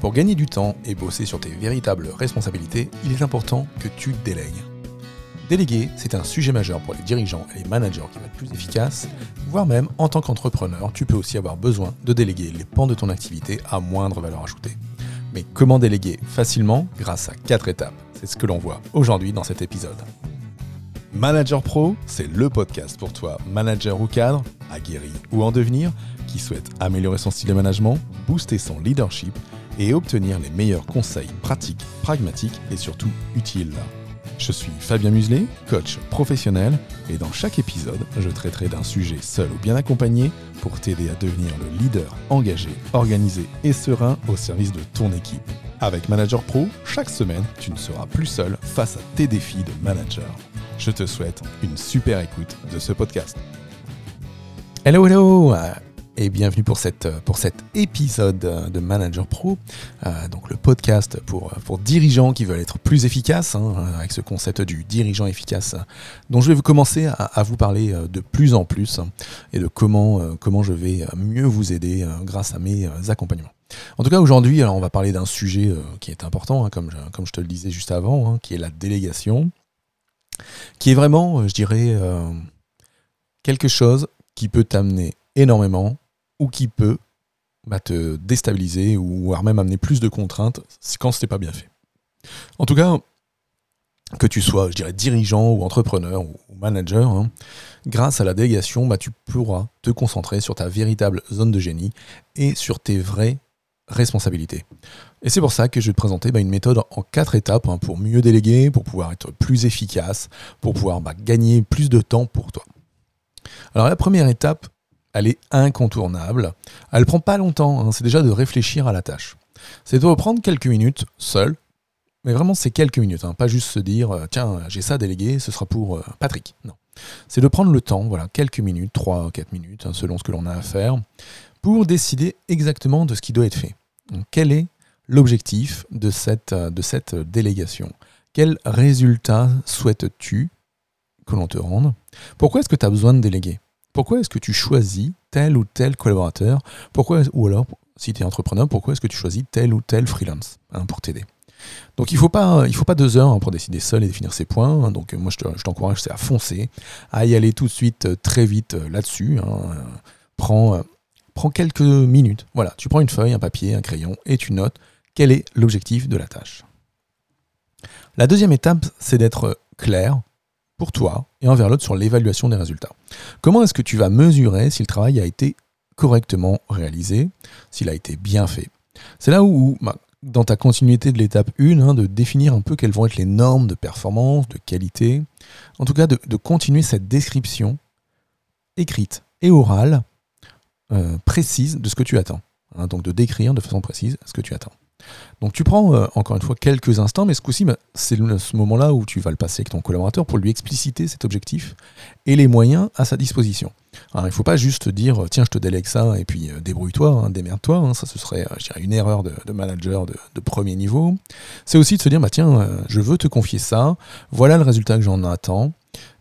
Pour gagner du temps et bosser sur tes véritables responsabilités, il est important que tu délègues. Déléguer, c'est un sujet majeur pour les dirigeants et les managers qui vont être plus efficaces, voire même en tant qu'entrepreneur, tu peux aussi avoir besoin de déléguer les pans de ton activité à moindre valeur ajoutée. Mais comment déléguer facilement grâce à quatre étapes? C'est ce que l'on voit aujourd'hui dans cet épisode. Manager Pro, c'est le podcast pour toi, manager ou cadre, aguerri ou en devenir, qui souhaite améliorer son style de management, booster son leadership et obtenir les meilleurs conseils pratiques, pragmatiques et surtout utiles. Je suis Fabien Muselet, coach professionnel, et dans chaque épisode, je traiterai d'un sujet seul ou bien accompagné pour t'aider à devenir le leader engagé, organisé et serein au service de ton équipe. Avec Manager Pro, chaque semaine, tu ne seras plus seul face à tes défis de manager. Je te souhaite une super écoute de ce podcast. Hello, hello et bienvenue pour, cette, pour cet épisode de Manager Pro, euh, donc le podcast pour, pour dirigeants qui veulent être plus efficaces, hein, avec ce concept du dirigeant efficace, dont je vais vous commencer à, vous parler euh, de plus en plus et de comment, euh, comment je vais mieux vous aider grâce à mes accompagnements. En tout cas, aujourd'hui, on va parler d'un sujet qui est important, hein, comme, je, comme je te le disais juste avant, hein, qui est la délégation, qui est vraiment, je dirais, quelque chose qui peut t'amener énormément ou qui peut bah, te déstabiliser ou voire même amener plus de contraintes quand ce n'est pas bien fait. En tout cas, que tu sois, dirigeant ou entrepreneur ou manager, hein, grâce à la délégation, bah, tu pourras te concentrer sur ta véritable zone de génie et sur tes vraies responsabilités. Et c'est pour ça que je vais te présenter bah, une méthode en quatre étapes hein, pour mieux déléguer, pour pouvoir être plus efficace, pour pouvoir gagner plus de temps pour toi. Alors la première étape, elle est incontournable. Elle prend pas longtemps, hein. c'est déjà de réfléchir à la tâche. C'est de reprendre quelques minutes seul, mais vraiment c'est quelques minutes, hein. pas juste se dire euh, tiens j'ai ça délégué, ce sera pour euh, Patrick. Non. C'est de prendre le temps, voilà, quelques minutes, 3 4 minutes, hein, selon ce que l'on a à faire, pour décider exactement de ce qui doit être fait. quel est l'objectif de cette, euh, de cette délégation? Quel résultat souhaites-tu que l'on te rende? Pourquoi est-ce que tu as besoin de déléguer? Pourquoi est-ce que tu choisis tel ou tel collaborateur? Pourquoi, Ou alors, si tu es entrepreneur, pourquoi est-ce que tu choisis tel ou tel freelance hein, pour t'aider? Donc il ne faut, pas, deux heures hein, pour décider seul et définir ses points. Hein. Donc moi je t'encourage à foncer, à y aller tout de suite, euh, très vite euh, là-dessus. Prends, euh, prends quelques minutes. Voilà, tu prends une feuille, un papier, un crayon et tu notes quel est l'objectif de la tâche. La deuxième étape, c'est d'être clair pour toi et envers l'autre sur l'évaluation des résultats. Comment est-ce que tu vas mesurer si le travail a été correctement réalisé, s'il a été bien fait? C'est là où, bah, dans ta continuité de l'étape 1, hein, de définir un peu quelles vont être les normes de performance, de qualité, en tout cas de, continuer cette description écrite et orale euh, précise de ce que tu attends. Hein, donc de décrire de façon précise ce que tu attends. Donc tu prends euh, encore une fois quelques instants, mais ce coup-ci, bah, c'est ce moment-là où tu vas le passer avec ton collaborateur pour lui expliciter cet objectif et les moyens à sa disposition. Alors, il ne faut pas juste dire tiens, je te délègue ça et puis euh, débrouille-toi, hein, démerde-toi. Hein, ça, ce serait euh, une erreur de, manager de, premier niveau. C'est aussi de se dire bah, tiens, je veux te confier ça, voilà le résultat que j'en attends.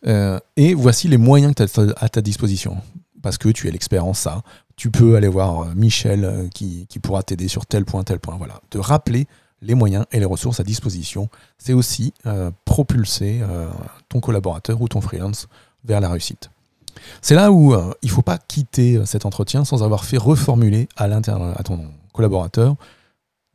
et voici les moyens que tu as à ta disposition parce que tu es l'expert en ça. Tu peux aller voir euh, Michel euh, qui, pourra t'aider sur tel point, tel point. Voilà. De rappeler les moyens et les ressources à disposition, c'est aussi euh, propulser ton collaborateur ou ton freelance vers la réussite. C'est là où il ne faut pas quitter cet entretien sans avoir fait reformuler à, à ton collaborateur,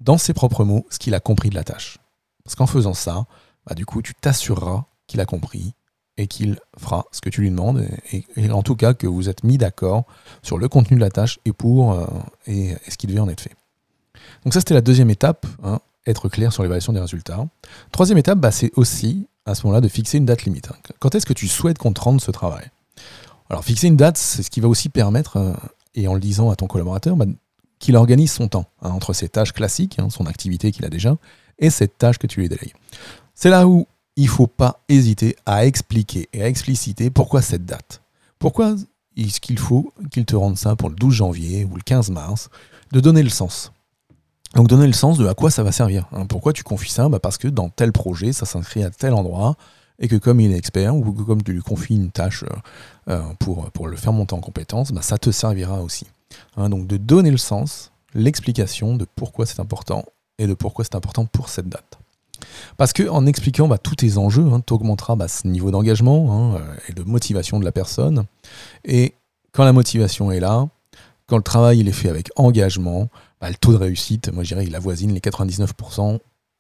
dans ses propres mots, ce qu'il a compris de la tâche. Parce qu'en faisant ça, bah, du coup, tu t'assureras qu'il a compris et qu'il fera ce que tu lui demandes, et, en tout cas que vous êtes mis d'accord sur le contenu de la tâche et pour euh, et, ce qui devait en être fait. Donc ça c'était la deuxième étape, hein, être clair sur l'évaluation des résultats. Troisième étape, bah, c'est aussi à ce moment-là de fixer une date limite. Hein. Quand est-ce que tu souhaites qu'on te rende ce travail? Alors fixer une date, c'est ce qui va aussi permettre, euh, et en le disant à ton collaborateur, bah, qu'il organise son temps hein, entre ses tâches classiques, son activité qu'il a déjà, et cette tâche que tu lui délègues. C'est là où il ne faut pas hésiter à expliquer et à expliciter pourquoi cette date. Pourquoi est-ce qu'il faut qu'il te rende ça pour le 12 janvier ou le 15 mars, de donner le sens? Donc donner le sens de à quoi ça va servir. Hein. Pourquoi tu confies ça? Bah Parce que dans tel projet, ça s'inscrit à tel endroit, et que comme il est expert, ou comme tu lui confies une tâche euh, euh, pour, pour le faire monter en compétence, bah ça te servira aussi. Hein. donc de donner le sens, l'explication de pourquoi c'est important, et de pourquoi c'est important pour cette date. Parce que en expliquant bah, tous tes enjeux, hein, tu augmenteras bah, ce niveau d'engagement euh, et de motivation de la personne. Et quand la motivation est là, quand le travail il est fait avec engagement, bah, le taux de réussite, moi je dirais, il avoisine les 99%.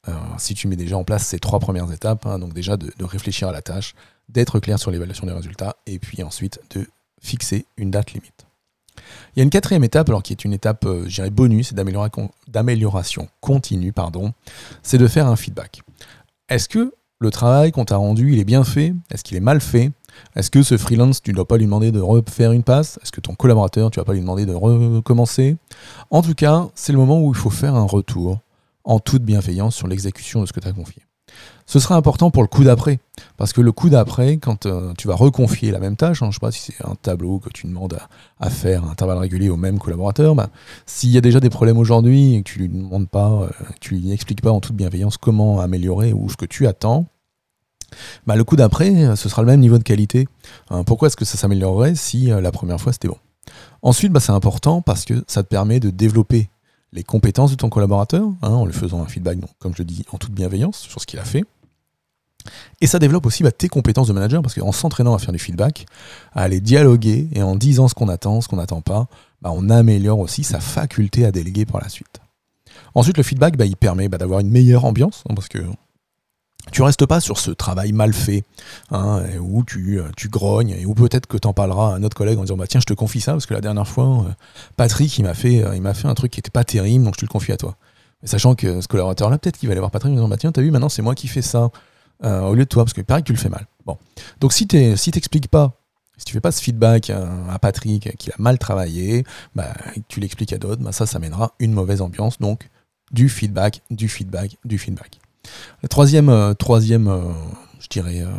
Euh, si tu mets déjà en place ces trois premières étapes, hein, donc déjà de, réfléchir à la tâche, d'être clair sur l'évaluation des résultats, et puis ensuite de fixer une date limite. Il y a une quatrième étape, alors qui est une étape, euh, je dirais, bonus, d'amélioration continue, pardon, c'est de faire un feedback. Est-ce que le travail qu'on t'a rendu, il est bien fait? Est-ce qu'il est mal fait? Est-ce que ce freelance, tu ne dois pas lui demander de refaire une passe? Est-ce que ton collaborateur, tu ne vas pas lui demander de recommencer? En tout cas, c'est le moment où il faut faire un retour en toute bienveillance sur l'exécution de ce que tu as confié. Ce sera important pour le coup d'après, parce que le coup d'après, quand euh, tu vas reconfier la même tâche, hein, je ne sais pas si c'est un tableau que tu demandes à, faire à intervalles réguliers au même collaborateur, bah, s'il y a déjà des problèmes aujourd'hui et que tu lui demandes pas, euh, lui expliques pas en toute bienveillance comment améliorer ou ce que tu attends, bah, le coup d'après, ce sera le même niveau de qualité. Hein, pourquoi est-ce que ça s'améliorerait si euh, la première fois c'était bon? Ensuite, bah, c'est important parce que ça te permet de développer les compétences de ton collaborateur, hein, en lui faisant un feedback, comme je le dis, en toute bienveillance sur ce qu'il a fait. Et ça développe aussi bah, tes compétences de manager, parce qu'en s'entraînant à faire du feedback, à aller dialoguer et en disant ce qu'on attend, ce qu'on n'attend pas, on améliore aussi sa faculté à déléguer par la suite. Ensuite, le feedback, il permet d'avoir une meilleure ambiance, hein, parce que tu restes pas sur ce travail mal fait, hein, où tu, euh, tu grognes, et où peut-être que tu en parleras à un autre collègue en disant bah tiens je te confie ça parce que la dernière fois euh, Patrick il m'a fait euh, il m'a fait un truc qui était pas terrible donc je te le confie à toi. sachant que ce collaborateur là peut-être qu'il va aller voir Patrick en disant bah tiens t'as vu maintenant c'est moi qui fais ça au lieu de toi parce que pareil tu le fais mal. Bon donc si tu si t'expliques pas si tu fais pas ce feedback à, Patrick qui a mal travaillé, bah, tu l'expliques à d'autres, bah, ça, ça mènera une mauvaise ambiance. Donc, du feedback, du feedback, du feedback. Le troisième, euh, troisième euh, je dirais, euh,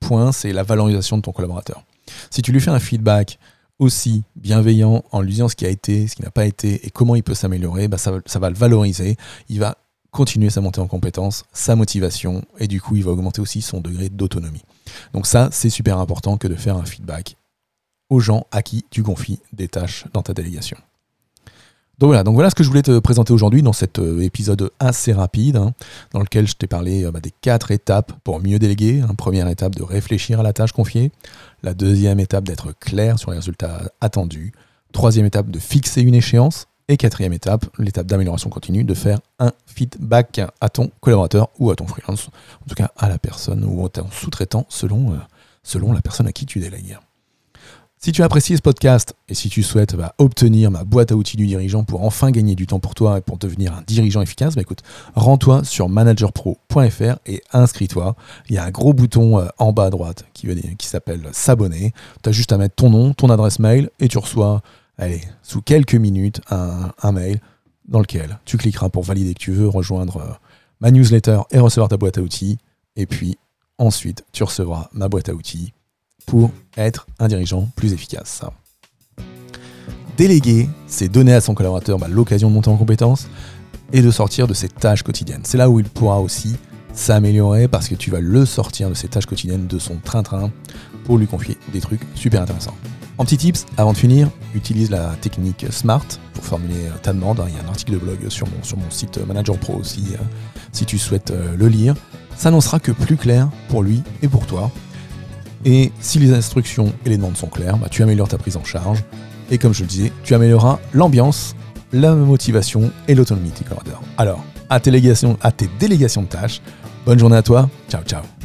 point, c'est la valorisation de ton collaborateur. Si tu lui fais un feedback aussi bienveillant en lui disant ce qui a été, ce qui n'a pas été et comment il peut s'améliorer, bah ça, ça, va le valoriser. Il va continuer sa montée en compétences, sa motivation et du coup il va augmenter aussi son degré d'autonomie. Donc ça c'est super important que de faire un feedback aux gens à qui tu confies des tâches dans ta délégation. Donc voilà, donc voilà ce que je voulais te présenter aujourd'hui dans cet euh, épisode assez rapide, hein, dans lequel je t'ai parlé euh, bah, des quatre étapes pour mieux déléguer. Hein. Première étape de réfléchir à la tâche confiée. La deuxième étape d'être clair sur les résultats attendus. Troisième étape de fixer une échéance. Et quatrième étape, l'étape d'amélioration continue, de faire un feedback à ton collaborateur ou à ton freelance, en tout cas à la personne ou à ton sous-traitant selon, euh, selon la personne à qui tu délègues. Si tu as apprécié ce podcast et si tu souhaites bah, obtenir ma boîte à outils du dirigeant pour enfin gagner du temps pour toi et pour devenir un dirigeant efficace, bah, écoute, rends-toi sur managerpro.fr et inscris-toi. Il y a un gros bouton euh, en bas à droite qui, s'appelle s'abonner. Tu as juste à mettre ton nom, ton adresse mail et tu reçois, allez, sous quelques minutes, un, mail dans lequel tu cliqueras pour valider que tu veux rejoindre euh, ma newsletter et recevoir ta boîte à outils. Et puis ensuite, tu recevras ma boîte à outils pour être un dirigeant plus efficace. Déléguer, c'est donner à son collaborateur bah, l'occasion de monter en compétence et de sortir de ses tâches quotidiennes. C'est là où il pourra aussi s'améliorer parce que tu vas le sortir de ses tâches quotidiennes, de son train-train, pour lui confier des trucs super intéressants. En petit tips, avant de finir, utilise la technique SMART pour formuler ta demande. Il y a un article de blog sur mon, sur mon site Manager Pro aussi, euh, si tu souhaites euh, le lire. Ça n'en sera que plus clair pour lui et pour toi. Et si les instructions et les demandes sont claires, bah, tu améliores ta prise en charge. Et comme je le disais, tu amélioreras l'ambiance, la motivation et l'autonomie de tes collaborateurs. Alors, à tes, délégations, à tes délégations de tâches, bonne journée à toi. Ciao, ciao.